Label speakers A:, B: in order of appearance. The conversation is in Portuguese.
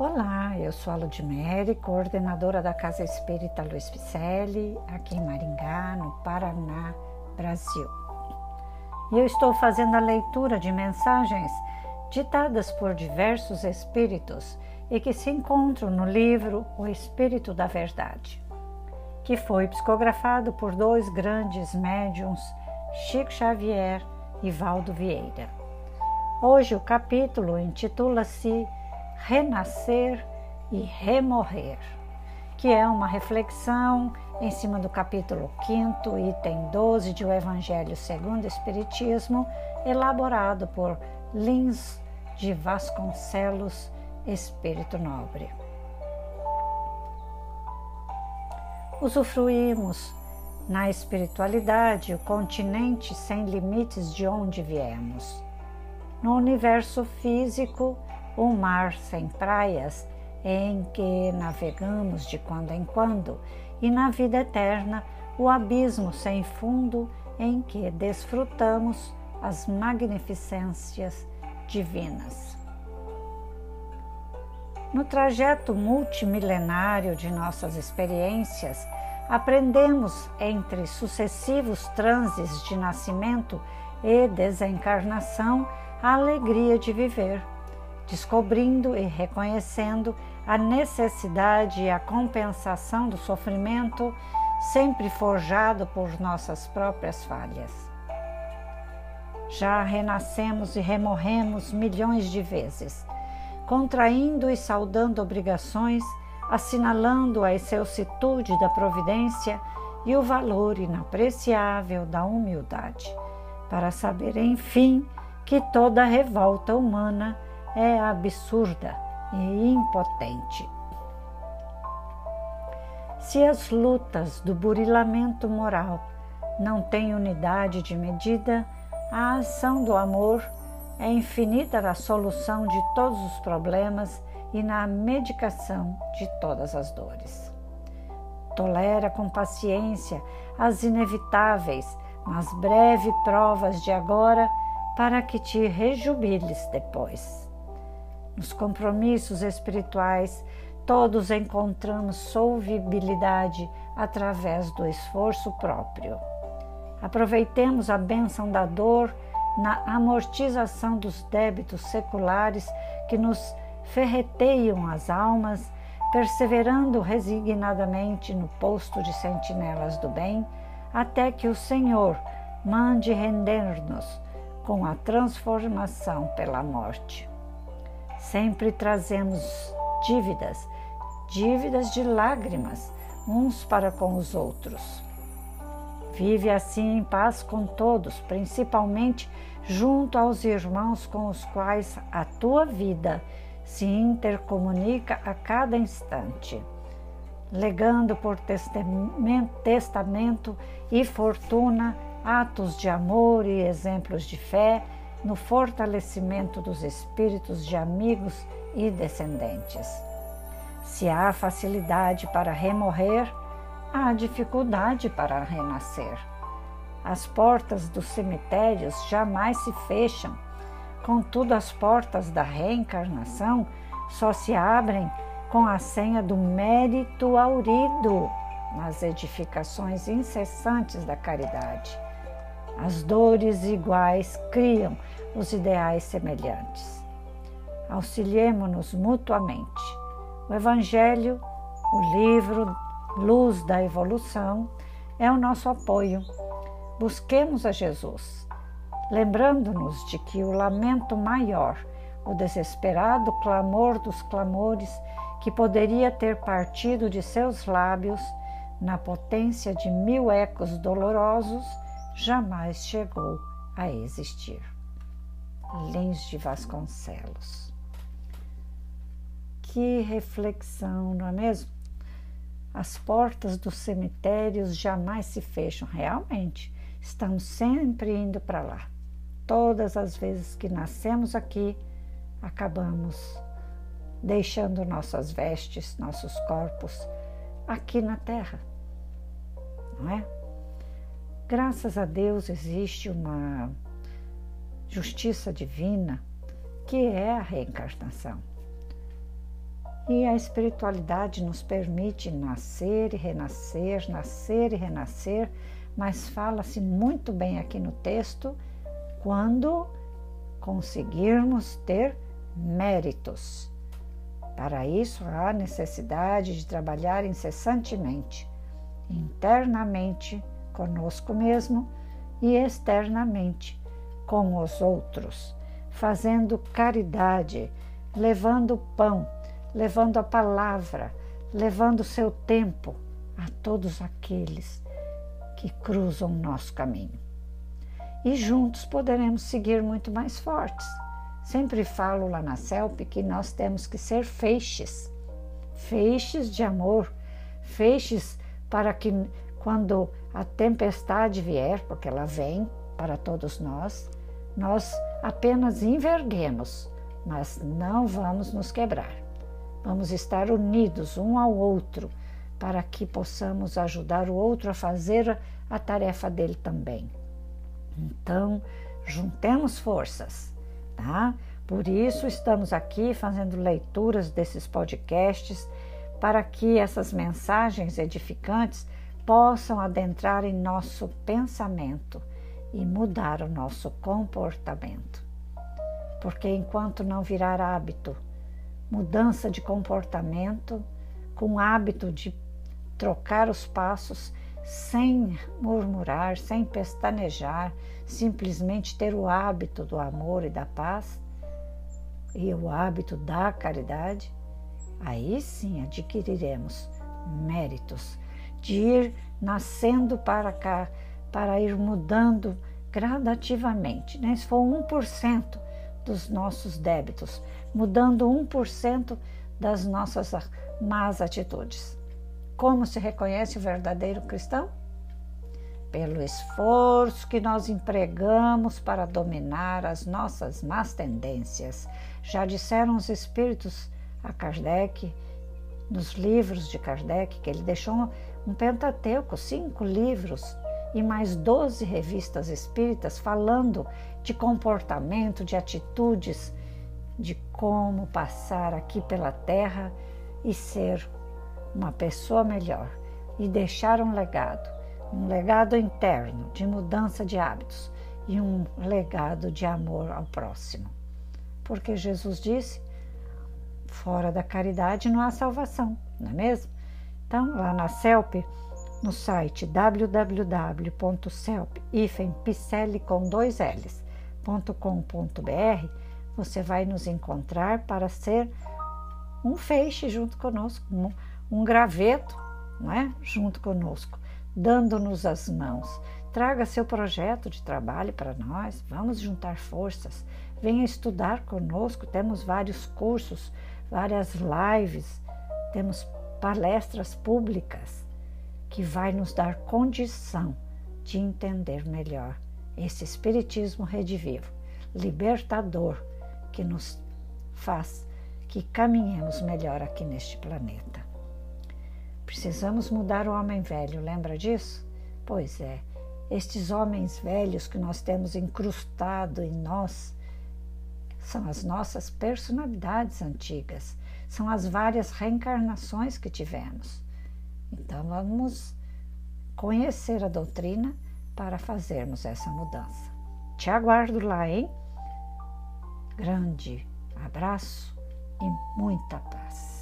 A: Olá, eu sou a Ludmere, coordenadora da Casa Espírita Luiz Picelli, aqui em Maringá, no Paraná, Brasil. E eu estou fazendo a leitura de mensagens ditadas por diversos espíritos e que se encontram no livro O Espírito da Verdade, que foi psicografado por dois grandes médiums, Chico Xavier e Valdo Vieira. Hoje o capítulo intitula-se renascer e remorrer, que é uma reflexão em cima do capítulo 5, item 12 de O Evangelho segundo o Espiritismo, elaborado por Lins de Vasconcelos, Espírito Nobre. Usufruímos na espiritualidade o continente sem limites de onde viemos. No universo físico, o mar sem praias em que navegamos de quando em quando, e na vida eterna, o abismo sem fundo em que desfrutamos as magnificências divinas. No trajeto multimilenário de nossas experiências, aprendemos entre sucessivos transes de nascimento e desencarnação a alegria de viver descobrindo e reconhecendo a necessidade e a compensação do sofrimento sempre forjado por nossas próprias falhas. Já renascemos e remorremos milhões de vezes, contraindo e saudando obrigações, assinalando a excelsitude da providência e o valor inapreciável da humildade, para saber, enfim, que toda revolta humana é absurda e impotente. Se as lutas do burilamento moral não têm unidade de medida, a ação do amor é infinita na solução de todos os problemas e na medicação de todas as dores. Tolera com paciência as inevitáveis, mas breves provas de agora para que te rejubiles depois. Nos compromissos espirituais, todos encontramos solvibilidade através do esforço próprio. Aproveitemos a bênção da dor na amortização dos débitos seculares que nos ferreteiam as almas, perseverando resignadamente no posto de sentinelas do bem, até que o Senhor mande render-nos com a transformação pela morte. Sempre trazemos dívidas, dívidas de lágrimas, uns para com os outros. Vive assim em paz com todos, principalmente junto aos irmãos com os quais a tua vida se intercomunica a cada instante, legando por testamento e fortuna atos de amor e exemplos de fé no fortalecimento dos espíritos de amigos e descendentes. Se há facilidade para remorrer, há dificuldade para renascer. As portas dos cemitérios jamais se fecham, contudo, as portas da reencarnação só se abrem com a senha do mérito aurido nas edificações incessantes da caridade. As dores iguais criam os ideais semelhantes. Auxiliemo-nos mutuamente. O Evangelho, o livro Luz da Evolução, é o nosso apoio. Busquemos a Jesus, lembrando-nos de que o lamento maior, o desesperado clamor dos clamores que poderia ter partido de seus lábios na potência de mil ecos dolorosos, jamais chegou a existir. Lins de Vasconcelos. Que reflexão, não é mesmo? As portas dos cemitérios jamais se fecham, realmente. Estamos sempre indo para lá. Todas as vezes que nascemos aqui, acabamos deixando nossas vestes, nossos corpos aqui na terra, não é? Graças a Deus existe uma justiça divina, que é a reencarnação. E a espiritualidade nos permite nascer e renascer, nascer e renascer, mas fala-se muito bem aqui no texto quando conseguirmos ter méritos. Para isso, há necessidade de trabalhar incessantemente, internamente conosco mesmo e externamente com os outros, fazendo caridade, levando pão levando a palavra, levando o seu tempo a todos aqueles que cruzam o nosso caminho. E juntos poderemos seguir muito mais fortes. Sempre falo lá na CELP que nós temos que ser feixes, feixes de amor, feixes para que quando a tempestade vier, porque ela vem para todos nós, nós apenas enverguemos, mas não vamos nos quebrar. Vamos estar unidos um ao outro para que possamos ajudar o outro a fazer a tarefa dele também. Então, juntemos forças, tá? Por isso estamos aqui fazendo leituras desses podcasts para que essas mensagens edificantes possam adentrar em nosso pensamento e mudar o nosso comportamento. Porque enquanto não virar hábito, mudança de comportamento, com hábito de trocar os passos sem murmurar, sem pestanejar, simplesmente ter o hábito do amor e da paz e o hábito da caridade, aí sim adquiriremos méritos de ir nascendo para cá, para ir mudando gradativamente. Né? Se for 1% dos nossos débitos, mudando 1% das nossas más atitudes. Como se reconhece o verdadeiro cristão? Pelo esforço que nós empregamos para dominar as nossas más tendências. Já disseram os espíritos a Kardec, nos livros de Kardec, que ele deixou um Pentateuco, cinco livros e mais 12 revistas espíritas falando de comportamento, de atitudes, de como passar aqui pela terra e ser uma pessoa melhor e deixar um legado, um legado interno de mudança de hábitos e um legado de amor ao próximo. Porque Jesus disse: fora da caridade não há salvação, não é mesmo? Então, lá na CELP, no site www.celp-com.br, você vai nos encontrar para ser um feixe junto conosco, um, um graveto, não é? Junto conosco, dando-nos as mãos. Traga seu projeto de trabalho para nós, vamos juntar forças. Venha estudar conosco, temos vários cursos, várias lives, temos palestras públicas que vai nos dar condição de entender melhor esse espiritismo redivivo, libertador, que nos faz que caminhemos melhor aqui neste planeta. Precisamos mudar o homem velho, lembra disso? Pois é, estes homens velhos que nós temos incrustado em nós são as nossas personalidades antigas, são as várias reencarnações que tivemos. Então vamos conhecer a doutrina para fazermos essa mudança. Te aguardo lá, hein? Grande abraço e muita paz.